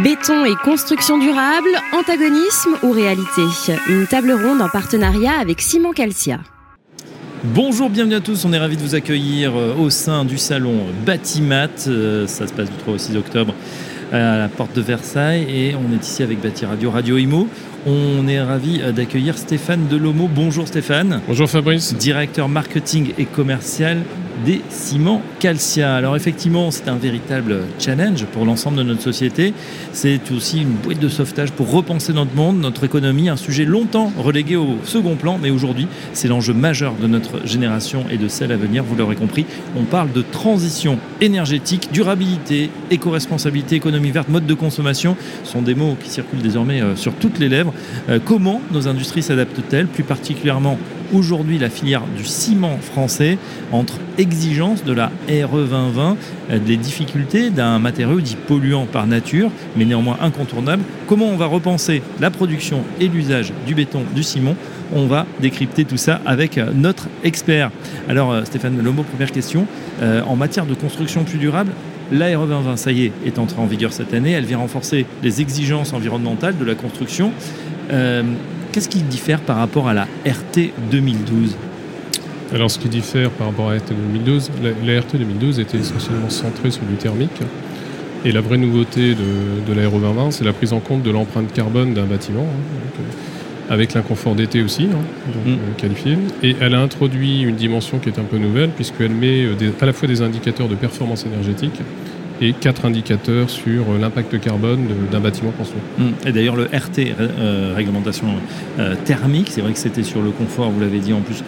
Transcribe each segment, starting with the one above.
Béton et construction durable, antagonisme ou réalité? Une table ronde en partenariat avec Simon Calcia. Bonjour, bienvenue à tous. On est ravis de vous accueillir euh, au sein du salon Batimat. Euh, ça se passe du 3 au 6 octobre à la porte de Versailles et on est ici avec Bati Radio, Radio Imo. On est ravi d'accueillir Stéphane Delomo. Bonjour Stéphane. Bonjour Fabrice. Directeur marketing et commercial des ciments Calcia. Alors effectivement, c'est un véritable challenge pour l'ensemble de notre société. C'est aussi une boîte de sauvetage pour repenser notre monde, notre économie, un sujet longtemps relégué au second plan, mais aujourd'hui, c'est l'enjeu majeur de notre génération et de celle à venir, vous l'aurez compris. On parle de transition énergétique, durabilité, éco-responsabilité, économie verte, mode de consommation, ce sont des mots qui circulent désormais euh, sur toutes les lèvres. Euh, comment nos industries s'adaptent-elles, plus particulièrement aujourd'hui la filière du ciment français entre exigences de la RE 2020, euh, des difficultés d'un matériau dit polluant par nature, mais néanmoins incontournable. Comment on va repenser la production et l'usage du béton, du ciment? On va décrypter tout ça avec euh, notre expert. Alors Stéphane Lomo, première question. en matière de construction plus durable, la RE 2020, ça y est, est entrée en vigueur cette année. Elle vient renforcer les exigences environnementales de la construction. Qu'est-ce qui diffère par rapport à la RT 2012 alors, ce qui diffère par rapport à la RT 2012, la, RT 2012 était essentiellement centrée sur du thermique. Et la vraie nouveauté de, de la 2020, c'est la prise en compte de l'empreinte carbone d'un bâtiment, hein, euh, avec l'inconfort d'été aussi, hein, mm. euh, qualifié. Et elle a introduit une dimension qui est un peu nouvelle, puisqu'elle met euh, à la fois des indicateurs de performance énergétique, et quatre indicateurs sur euh, l'impact carbone d'un bâtiment construit. Hum. Et d'ailleurs, le RT, euh, réglementation euh, thermique, c'est vrai que c'était sur le confort, vous l'avez dit en plus.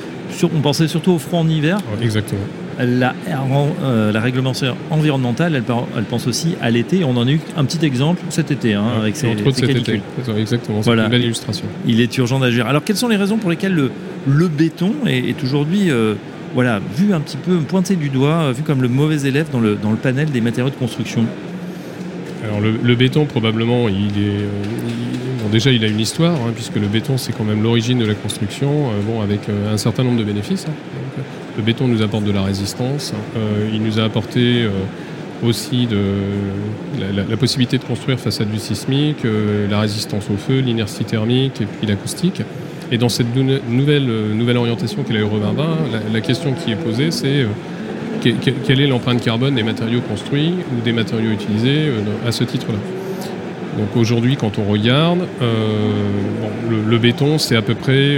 on pensait surtout au froid en hiver. exactement. La, la, réglementation environnementale, elle, elle pense aussi à l'été. On en a eu un petit exemple cet été, hein, avec ces, entre cet été. Exactement, c'est une belle illustration. Il est urgent d'agir. Alors, quelles sont les raisons pour lesquelles le, le béton est, aujourd'hui voilà, vu un petit peu pointé du doigt, euh, vu comme le mauvais élève dans le, panel des matériaux de construction alors le, béton probablement il est euh, déjà il a une histoire hein, puisque le béton c'est quand même l'origine de la construction euh, avec un certain nombre de bénéfices. Hein. le béton nous apporte de la résistance, il nous a apporté aussi de, la, possibilité de construire face à du sismique, la résistance au feu, l'inertie thermique et puis l'acoustique. Et dans cette nouvelle, euh, nouvelle orientation qu'est la Euro 2020, la, question qui est posée, c'est euh, quelle est l'empreinte carbone des matériaux construits ou des matériaux utilisés euh, à ce titre-là. Donc aujourd'hui, quand on regarde, le, béton, c'est à, peu près,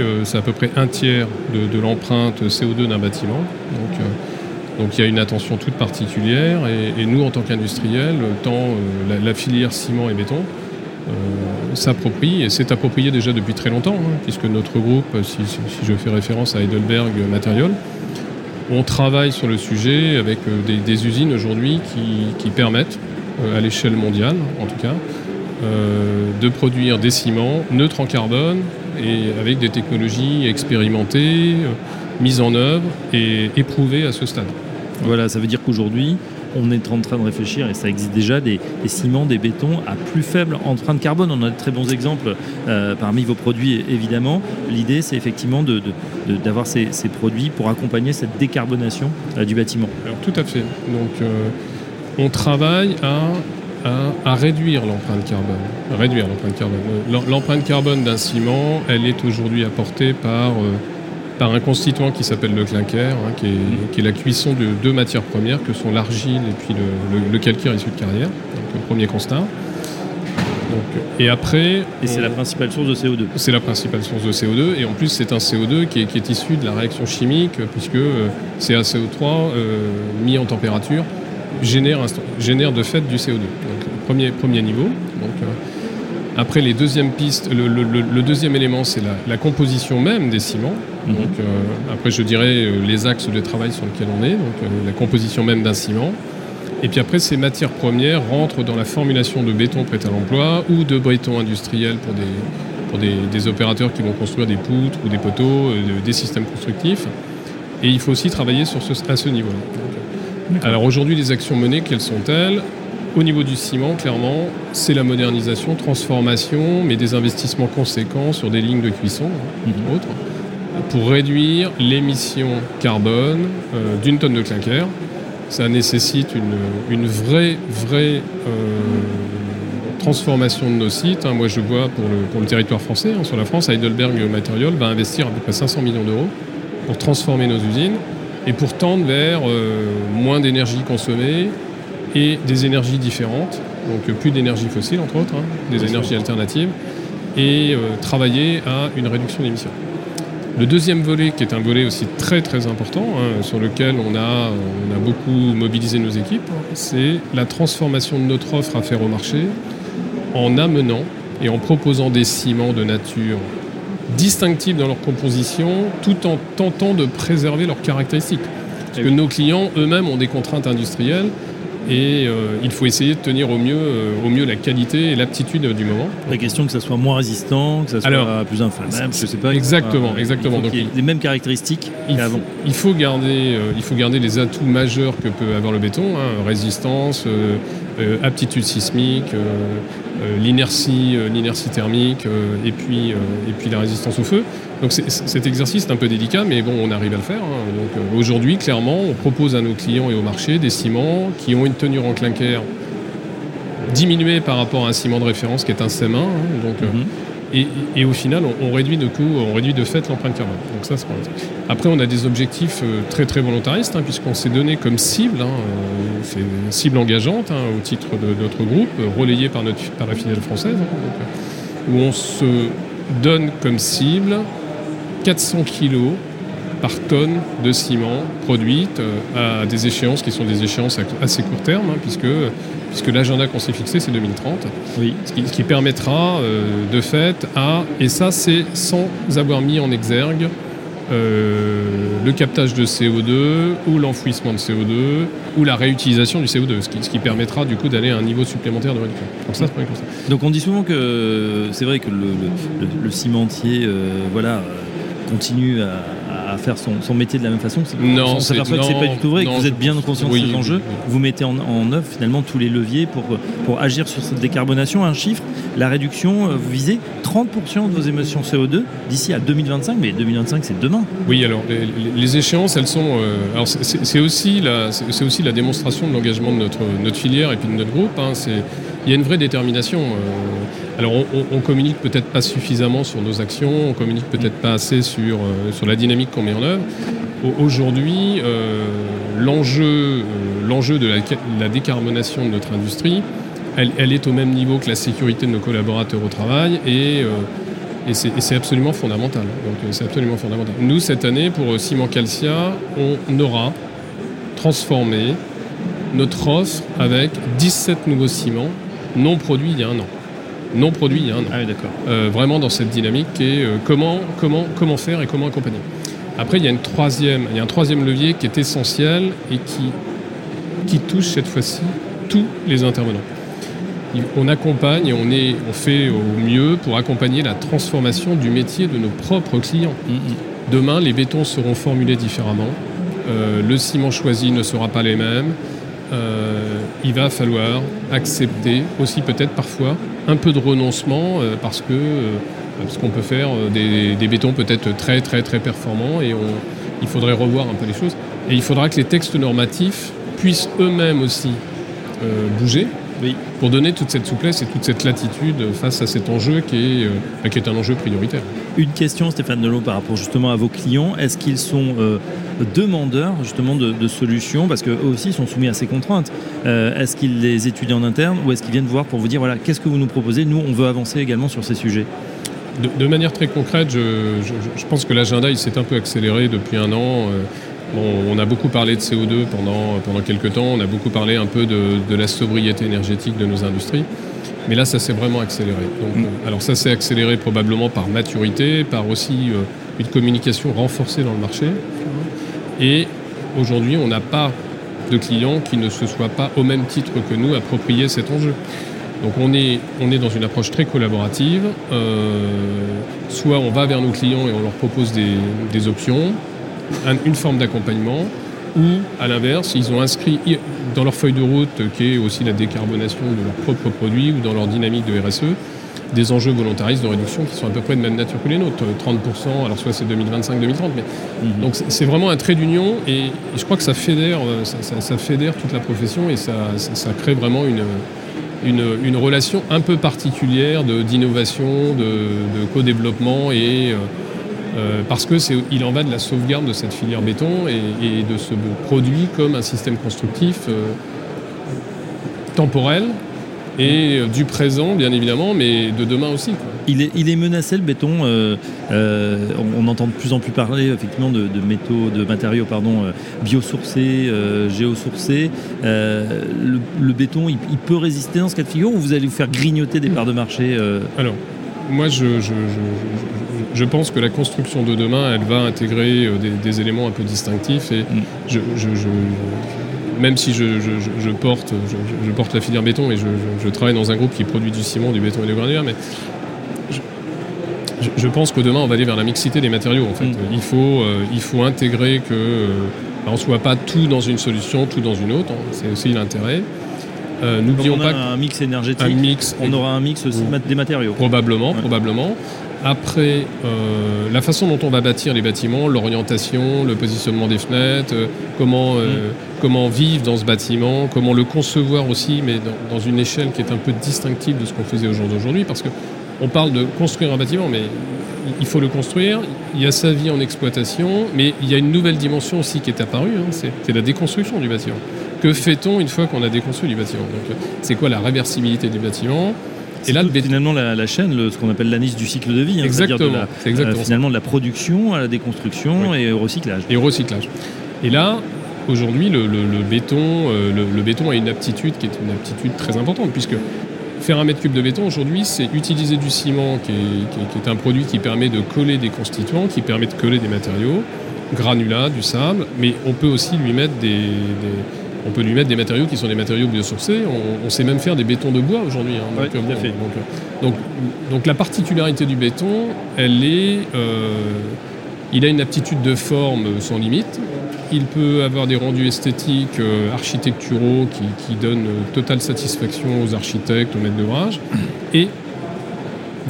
un tiers de, l'empreinte CO2 d'un bâtiment. Donc, il y a une attention toute particulière. Et, nous, en tant qu'industriels, tant la, filière ciment et béton, s'approprie, et c'est approprié déjà depuis très longtemps, hein, puisque notre groupe, si, je fais référence à Heidelberg Material, on travaille sur le sujet avec euh, des, usines aujourd'hui qui, permettent, euh, à l'échelle mondiale en tout cas, de produire des ciments neutres en carbone et avec des technologies expérimentées, mises en œuvre et éprouvées à ce stade. Voilà, ça veut dire qu'aujourd'hui, on est en train de réfléchir, et ça existe déjà, des, ciments, des bétons à plus faible empreinte carbone. On a de très bons exemples euh, parmi vos produits, évidemment. L'idée, c'est effectivement d'avoir ces, produits pour accompagner cette décarbonation euh, du bâtiment. Tout à fait. Donc, euh, on travaille à à, réduire l'empreinte carbone. réduire l'empreinte carbone. L'empreinte carbone d'un ciment, elle est aujourd'hui apportée par par un constituant qui s'appelle le clinker, hein, qui, est, la cuisson de deux matières premières que sont l'argile et puis le, calcaire issu de carrière. Donc le premier constat. et après. Et c'est la principale source de CO2. C'est la principale source de CO2. Et en plus, c'est un CO2 qui est, issu de la réaction chimique, puisque euh, CaCO3 euh, mis en température génère, génère de fait du CO2. Donc, premier, premier niveau. Donc, euh, après, les deuxièmes pistes, le, deuxième élément, c'est la, composition même des ciments. Mhm. Donc, euh, après, je dirais euh, les axes de travail sur lesquels on est, donc euh, la composition même d'un ciment. Et puis après, ces matières premières rentrent dans la formulation de béton prêt à l'emploi ou de béton industriel pour des, pour des, opérateurs qui vont construire des poutres ou des poteaux, des systèmes constructifs. Et il faut aussi travailler sur ce, à ce niveau-là. Alors aujourd'hui, les actions menées, quelles sont-elles? Au niveau du ciment, clairement, c'est la modernisation, transformation, mais des investissements conséquents sur des lignes de cuisson, hein, mhm. autres, pour réduire l'émission carbone euh, d'une tonne de clinker. Ça nécessite une, vraie, vraie euh, transformation de nos sites. Hein. Moi, je vois pour le, pour le territoire français, hein, sur la France, Heidelberg Material va investir à peu près 500 millions d'euros pour transformer nos usines et pour tendre vers euh, moins d'énergie consommée et des énergies différentes, donc plus d'énergie fossile entre autres, hein, des énergies alternatives, et euh, travailler à une réduction d'émissions. Le deuxième volet, qui est un volet aussi très très important, hein, sur lequel on a, on a beaucoup mobilisé nos équipes, c'est la transformation de notre offre à faire au marché en amenant et en proposant des ciments de nature distinctifs dans leur composition, tout en tentant de préserver leurs caractéristiques. Parce que nos clients eux-mêmes ont des contraintes industrielles et euh, il faut essayer de tenir au mieux, euh, au mieux la qualité et l'aptitude du moment. La question que ça soit moins résistant, que ça soit plus inflammable, je sais pas. Exactement, exactement. Donc, il y les mêmes caractéristiques qu'avant. Il faut garder, euh, il faut garder les atouts majeurs que peut avoir le béton, hein, résistance, aptitude sismique, l'inertie, l'inertie thermique, et puis et puis la résistance au feu. Donc cet exercice est un peu délicat, mais bon, on arrive à le faire. Hein. Donc euh, aujourd'hui, clairement, on propose à nos clients et au marché des ciments qui ont une tenue en clinker diminuée par rapport à un ciment de référence qui est un CM1. Hein. donc, euh, mhm. Et, au final, on, réduit de coût, on réduit de fait l'empreinte carbone. Donc ça, Après, on a des objectifs euh, très très volontaristes, hein, puisqu'on s'est donné comme cible, c'est une cible engageante au titre de notre groupe, relayée par, notre, par la filiale française, où on se donne comme cible 400 kg par tonne de ciment produite euh, à des échéances qui sont des échéances assez court terme, hein, puisque, puisque l'agenda qu'on s'est fixé, c'est 2030. Oui. Ce, qui, permettra euh, de fait à, et ça c'est sans avoir mis en exergue euh, le captage de CO2 ou l'enfouissement de CO2 ou la réutilisation du CO2, ce qui, ce qui permettra du coup d'aller à un niveau supplémentaire de réduction. Donc, ça, Donc on dit souvent que c'est vrai que le, le, cimentier voilà, continue à, faire son, métier de la même façon Non, on s'aperçoit que c'est pas du tout vrai, que vous êtes bien conscient de ces enjeux. Vous mettez en, œuvre finalement tous les leviers pour, pour agir sur cette décarbonation. Un chiffre, la réduction, euh, vous visez 30% de vos émissions CO2 d'ici à 2025, mais 2025 c'est demain. Oui, alors les, échéances, elles sont. Euh, alors c'est aussi, la, aussi la démonstration de l'engagement de notre, notre filière et puis de notre groupe. Hein, il y a une vraie détermination. Euh, alors on, communique peut-être pas suffisamment sur nos actions, on communique peut-être pas assez sur, euh, sur la dynamique qu'on met en œuvre. Aujourd'hui, euh, l'enjeu, l'enjeu de la, décarbonation de notre industrie, elle, est au même niveau que la sécurité de nos collaborateurs au travail et, et c'est absolument fondamental. Donc c'est absolument fondamental. Nous cette année pour Ciment Calcia, on aura transformé notre offre avec 17 nouveaux ciments non produit il y a un an. Non produit il y a un an. Ah d'accord. Euh, vraiment dans cette dynamique qui est euh, comment, comment, comment faire et comment accompagner. Après, il y a, une troisième, il y a un troisième levier qui est essentiel et qui, qui touche cette fois-ci tous les intervenants. On accompagne et on, est, on fait au mieux pour accompagner la transformation du métier de nos propres clients. Mm-hmm. Demain, les bétons seront formulés différemment. Euh, le ciment choisi ne sera pas les mêmes. Euh, il va falloir accepter aussi peut-être parfois un peu de renoncement euh, parce que parce qu'on peut faire des, bétons peut-être très très très performants et il faudrait revoir un peu les choses. Et il faudra que les textes normatifs puissent eux-mêmes aussi bouger pour donner toute cette souplesse et toute cette latitude face à cet enjeu qui est, euh, qui est un enjeu prioritaire. Une question, Stéphane Delot, par rapport justement à vos clients. Est-ce qu'ils sont euh, demandeurs justement de, solutions? Parce qu'eux aussi sont soumis à ces contraintes. Euh, est-ce qu'ils les étudient en interne ou est-ce qu'ils viennent voir pour vous dire voilà, qu'est-ce que vous nous proposez? Nous, on veut avancer également sur ces sujets. De, manière très concrète, je, je pense que l'agenda il s'est un peu accéléré depuis un an on a beaucoup parlé de CO2 pendant, pendant quelques temps, on a beaucoup parlé un peu de, la sobriété énergétique de nos industries. Mais là, ça s'est vraiment accéléré. Mm. Euh, alors ça s'est accéléré probablement par maturité, par aussi euh, une communication renforcée dans le marché. Et aujourd'hui, on n'a pas de clients qui ne se soient pas au même titre que nous appropriés cet enjeu. Donc on est, on est dans une approche très collaborative. Euh, soit on va vers nos clients et on leur propose des options, une forme d'accompagnement, ou à l'inverse, ils ont inscrit dans leur feuille de route, qui est aussi la décarbonation de leurs propres produits ou dans leur dynamique de RSE, des enjeux volontaristes de réduction qui sont à peu près de même nature que les nôtres, 30%, alors soit c'est 2025-2030, mais mhm. donc c'est vraiment un trait d'union et, je crois que ça fédère, ça, fédère toute la profession et ça, ça crée vraiment une, une, relation un peu particulière d'innovation, de, de co-développement et euh, parce que il en va de la sauvegarde de cette filière béton et, de ce produit comme un système constructif euh, temporel et du présent bien évidemment, mais de demain aussi. Il, est, il est, menacé le béton. Euh, on, entend de plus en plus parler effectivement de, métaux, de matériaux pardon, biosourcés, géosourcés. Le, béton, il, peut résister dans ce cas de figure ou vous allez vous faire grignoter des parts de marché Alors, moi, je, je, pense que la construction de demain, elle va intégrer euh, des, éléments un peu distinctifs. Et mm. Même si je, porte, je, porte la filière béton et je, travaille dans un groupe qui produit du ciment, du béton et du granulaire, mais je, pense que demain, on va aller vers la mixité des matériaux. En fait. Mm. Il, faut, euh, il faut intégrer que euh, on ne soit pas tout dans une solution, tout dans une autre. C'est aussi l'intérêt. Euh, N'oublions pas un mix énergétique. Un mix, on aura un mix aussi des matériaux. Probablement, probablement. Après, euh, la façon dont on va bâtir les bâtiments, l'orientation, le positionnement des fenêtres, euh, comment, mm. comment vivre dans ce bâtiment, comment le concevoir aussi, mais dans, une échelle qui est un peu distinctive de ce qu'on faisait au jour d'aujourd'hui, parce que on parle de construire un bâtiment, mais il faut le construire. Il y a sa vie en exploitation, mais il y a une nouvelle dimension aussi qui est apparue, hein, c'est la déconstruction du bâtiment. Que fait-on une fois qu'on a déconstruit du bâtiment? C'est quoi la réversibilité du bâtiment? Et là, finalement, la, chaîne, ce qu'on appelle l'anis du cycle de vie. Hein, exactement. De euh, finalement, de la production à la déconstruction et au recyclage. Et au recyclage. Et là, aujourd'hui, le, béton, euh, le, béton a une aptitude qui est une aptitude très importante, puisque faire un mètre cube de béton aujourd'hui, c'est utiliser du ciment, qui est, un produit qui permet de coller des constituants, qui permet de coller des matériaux, granulats, du sable, mais on peut aussi lui mettre des on peut lui mettre des matériaux qui sont des matériaux biosourcés. On, sait même faire des bétons de bois aujourd'hui. Hein, donc, euh, donc, donc, la particularité du béton, elle est, euh, il a une aptitude de forme sans limite. Il peut avoir des rendus esthétiques euh, architecturaux qui, donnent totale satisfaction aux architectes, aux maîtres d'ouvrage. Et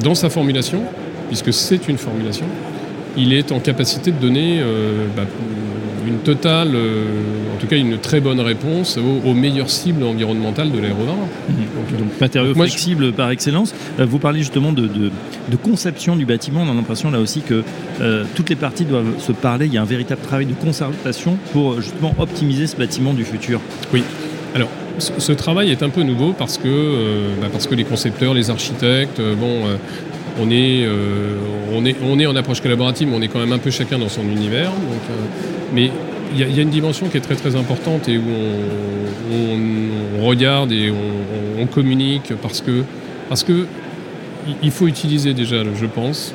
dans sa formulation, puisque c'est une formulation, il est en capacité de donner bah, une totale, euh, tout cas une très bonne réponse aux, meilleures cibles environnementales de l'aérodrome. Mhm. Donc, donc, matériaux flexibles par excellence. Euh, vous parlez justement de, conception du bâtiment. On a l'impression là aussi que euh, toutes les parties doivent se parler. Il y a un véritable travail de concertation pour justement optimiser ce bâtiment du futur. Oui. Alors, ce travail est un peu nouveau parce que, bah, parce que les concepteurs, les architectes, bon, on est, on, est, on est en approche collaborative, mais on est quand même un peu chacun dans son univers. Donc, mais il y, a une dimension qui est très très importante et où on, regarde et on, communique parce que, parce que il faut utiliser déjà, je pense,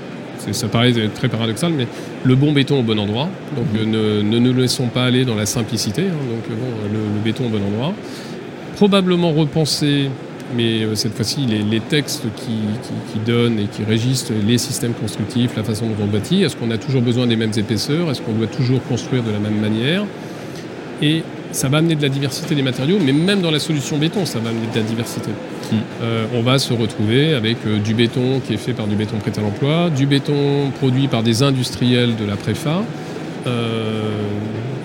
ça paraît très paradoxal, mais le bon béton au bon endroit. Donc mhm. ne, nous laissons pas aller dans la simplicité. Hein. donc bon, le, béton au bon endroit. Probablement repenser mais euh, cette fois-ci, les, textes qui, donnent et qui régissent les systèmes constructifs, la façon dont on bâtit, est-ce qu'on a toujours besoin des mêmes épaisseurs Est-ce qu'on doit toujours construire de la même manière? Et ça va amener de la diversité des matériaux, mais même dans la solution béton, ça va amener de la diversité. Hmm. Euh, on va se retrouver avec euh, du béton qui est fait par du béton prêt à l'emploi, du béton produit par des industriels de la préfa,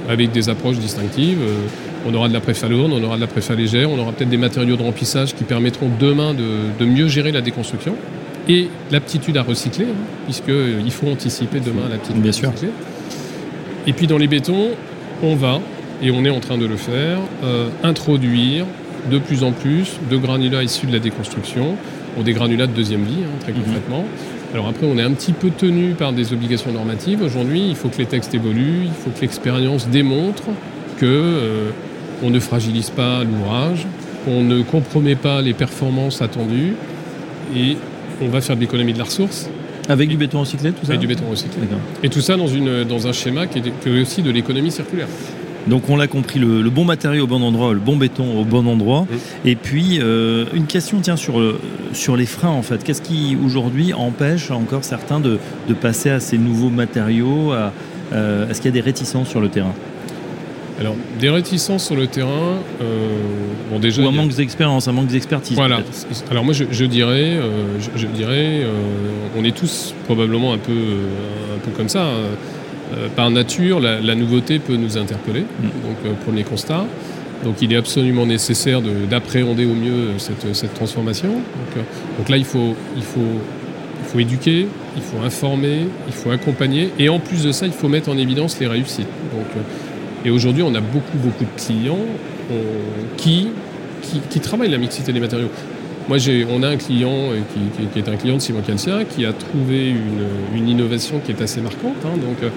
avec des approches distinctives. On aura de la préfa lourde, on aura de la préfa légère, on aura peut-être des matériaux de remplissage qui permettront demain de, mieux gérer la déconstruction et l'aptitude à recycler, hein, puisqu'il euh, faut anticiper demain l'aptitude Bien à sûr. recycler. Et puis dans les bétons, on va, et on est en train de le faire, euh, introduire de plus en plus de granulats issus de la déconstruction, ou des granulats de deuxième vie, hein, très mhm. concrètement. Alors après, on est un petit peu tenu par des obligations normatives. Aujourd'hui, il faut que les textes évoluent, il faut que l'expérience démontre que euh, on ne fragilise pas l'ouvrage, on ne compromet pas les performances attendues et on va faire de l'économie de la ressource. Avec du béton recyclé, tout ça Avec du béton recyclé. Et tout ça dans, une, dans un schéma qui est, aussi de l'économie circulaire. Donc on l'a compris, le, bon matériau au bon endroit, le bon béton au bon endroit. Et puis euh, une question tient sur, euh, sur les freins en fait. Qu'est-ce qui aujourd'hui empêche encore certains de, passer à ces nouveaux matériaux euh, Est-ce qu'il y a des réticences sur le terrain? Alors, des réticences sur le terrain, euh, bon déjà... Ou un manque d'expérience, un manque d'expertise. Voilà. Alors moi, je, dirais, euh, je, dirais euh, on est tous probablement un peu, un peu comme ça. Hein. par nature, la, nouveauté peut nous interpeller. Mm. Donc, premier constat. Donc il est absolument nécessaire d'appréhender au mieux cette, cette transformation. Donc, donc, là, il faut, il, faut, il faut éduquer, il faut informer, il faut accompagner. Et en plus de ça, il faut mettre en évidence les réussites. Donc, et aujourd'hui, on a beaucoup, beaucoup de clients qui, qui, qui travaillent la mixité des matériaux. Moi, on a un client euh, qui, est un client de Simon Calcia qui a trouvé une, innovation qui est assez marquante. Hein. donc, euh,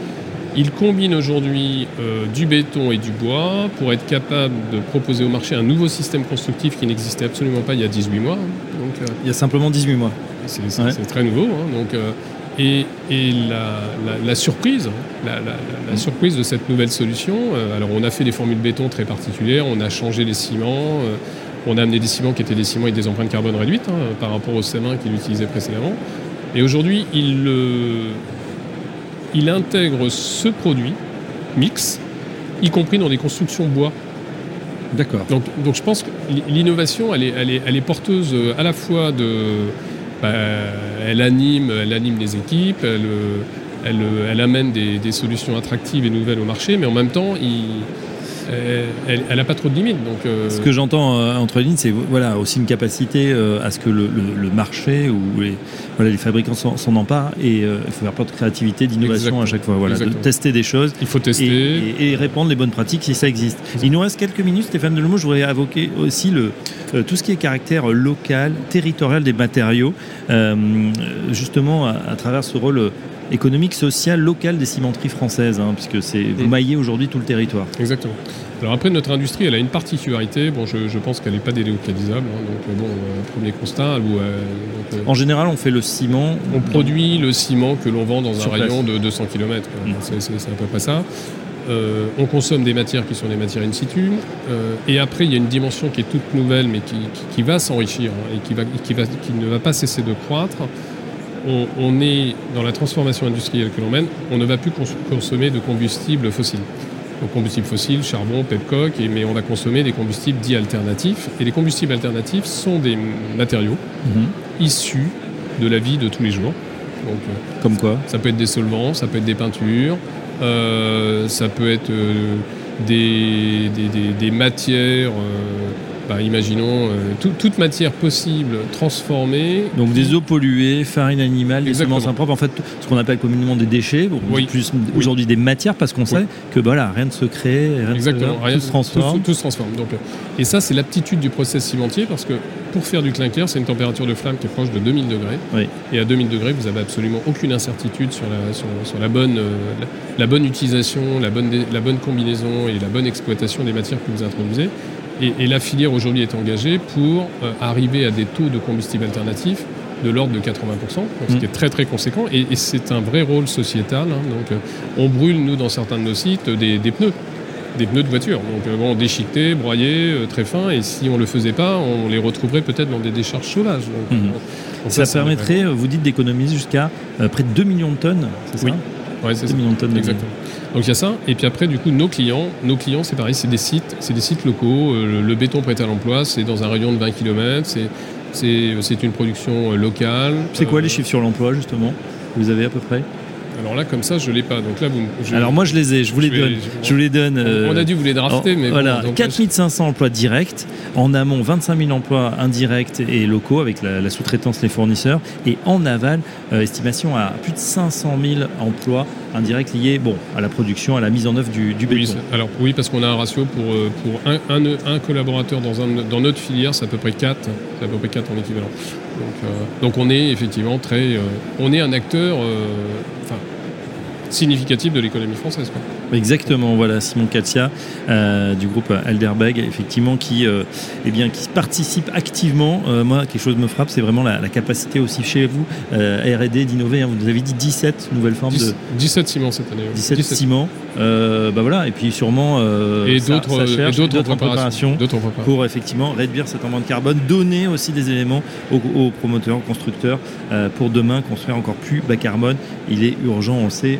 il combine aujourd'hui euh, du béton et du bois pour être capable de proposer au marché un nouveau système constructif qui n'existait absolument pas il y a 18 mois. Hein. Donc, il y a simplement 18 mois. C'est très nouveau. Hein. donc, et, la, surprise, la, surprise de cette nouvelle solution, alors on a fait des formules béton très particulières, on a changé les ciments, on a amené des ciments qui étaient des ciments avec des empreintes carbone réduites hein, par rapport aux CM1 qu'il utilisait précédemment. Et aujourd'hui, il, il intègre ce produit mix, y compris dans des constructions bois. D'accord. Donc, donc, je pense que l'innovation, elle est, elle, est, porteuse euh, à la fois de. Bah, elle, anime, elle anime les équipes, elle, elle, amène des, des, solutions attractives et nouvelles au marché, mais en même temps, il, euh, elle n'a pas trop de limites. Donc, euh, Ce que j'entends euh, entre lignes, c'est voilà, aussi une capacité à ce que le, marché ou les, voilà, les fabricants s'en emparent et il faut faire preuve de créativité, d'innovation à chaque fois. Voilà, de tester des choses. Il faut tester. Et, répondre les bonnes pratiques si ça existe. Il nous reste quelques minutes, Stéphane Delemot. Je voudrais évoquer aussi le, tout ce qui est caractère local, territorial des matériaux, justement à, travers ce rôle économique, social, local des cimenteries françaises, hein, puisque c'est vous maillez aujourd'hui tout le territoire. Exactement. Alors après, notre industrie, elle a une particularité. Bon, je, pense qu'elle n'est pas délocalisable. Hein, donc euh, bon, euh, premier constat. Euh, en général, on fait le ciment. On produit le ciment que l'on vend dans un rayon de 200 km. Mmh. C'est à peu près ça. On consomme des matières qui sont des matières in situ. et après, il y a une dimension qui est toute nouvelle, mais qui, va s'enrichir hein, et qui, va, qui, va, qui, ne va pas cesser de croître on, est dans la transformation industrielle que l'on mène, on ne va plus consommer de combustibles fossiles. Donc combustibles fossiles, charbon, pepcock, mais on va consommer des combustibles dits alternatifs. Et les combustibles alternatifs sont des matériaux mhm. issus de la vie de tous les jours. Donc, euh, Comme quoi? Ça peut être des solvants, ça peut être des peintures, euh, ça peut être euh, des, des, matières bah, imaginons euh, toute matière possible transformée. Donc des eaux polluées, farine animale, des semences impropres, en fait ce qu'on appelle communément des déchets, plus aujourd'hui des matières parce qu'on sait que bah, voilà, rien ne se crée, rien, Exactement. tout se transforme. Tout, se transforme. Donc, euh, et ça c'est l'aptitude du process cimentier parce que pour faire du clinker, c'est une température de flamme qui est proche de 2000 degrés. Et à 2000 degrés, vous avez absolument aucune incertitude sur la, sur, la, bonne, euh, la, bonne utilisation, la bonne, la bonne combinaison et la bonne exploitation des matières que vous introduisez. Et, la filière aujourd'hui est engagée pour euh, arriver à des taux de combustibles alternatifs de l'ordre de 80%, ce qui mm. est très très conséquent. Et, c'est un vrai rôle sociétal. Hein. donc, euh, on brûle, nous, dans certains de nos sites, des, pneus des pneus de voiture. Donc euh, bon, déchiquetés, broyés, très fins, et si on ne le faisait pas, on les retrouverait peut-être dans des décharges sauvages. Mm. ça, permettrait, vous dites, d'économiser jusqu'à près de 2 millions de tonnes, c'est ça? Oui, ouais, c'est 2 millions de tonnes. Exactement. Donc il y a ça. Et puis après, du coup, nos clients, nos clients, c'est pareil, c'est des sites, c'est des sites locaux. Euh, le, béton prêt à l'emploi, c'est dans un rayon de 20 km. C'est une production euh, locale. C'est quoi les euh, chiffres sur l'emploi justement? Vous avez à peu près? Alors là, comme ça, je l'ai pas. Donc là, vous. Alors moi, je les ai. Je vous les donne. je vous les donne. on, a dû vous les drafter, mais voilà. 4500 emplois directs. En amont, 25 000 emplois indirects et locaux avec la, sous-traitance, les fournisseurs. Et en aval, estimation à plus de 500 000 emplois indirect lié bon, à la production, à la mise en œuvre du, du béton. alors oui, parce qu'on a un ratio pour, euh, pour un, un, un collaborateur dans, un, dans notre filière, c'est à peu près 4, c'est à peu près 4 en équivalent. Donc, euh, donc on est effectivement très... Euh, on est un acteur significatif de l'économie française. Exactement, voilà, Simon Katia euh, du groupe Alderbeg, effectivement, qui, euh, eh bien, qui participe activement. Euh, moi, quelque chose me frappe, c'est vraiment la, capacité aussi chez vous, RD, d'innover. Hein. vous nous avez dit 17 nouvelles formes de. 17 ciments cette année. 17, ciments. bah voilà, et puis sûrement. et d'autres préparations, pour effectivement réduire cette empreinte carbone, donner aussi des éléments aux, promoteurs, aux constructeurs, pour demain construire encore plus bas carbone. Il est urgent, on le sait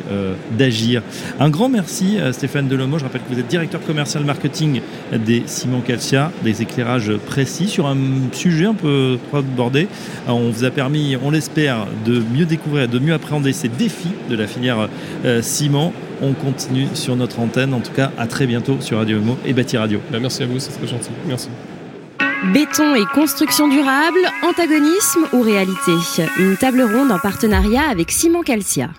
d'agir. Un grand merci Stéphane Delomo. Je rappelle que vous êtes directeur commercial marketing des Ciments Calcia, des éclairages précis sur un sujet un peu trop abordé. On vous a permis, on l'espère, de mieux découvrir, de mieux appréhender ces défis de la filière ciment on continue sur notre antenne. En tout cas, à très bientôt sur Radio Emo et Bâti Radio. Bah, merci à vous, c'est très gentil. Merci. Béton et construction durable, antagonisme ou réalité? Une table ronde en partenariat avec Simon Calcia.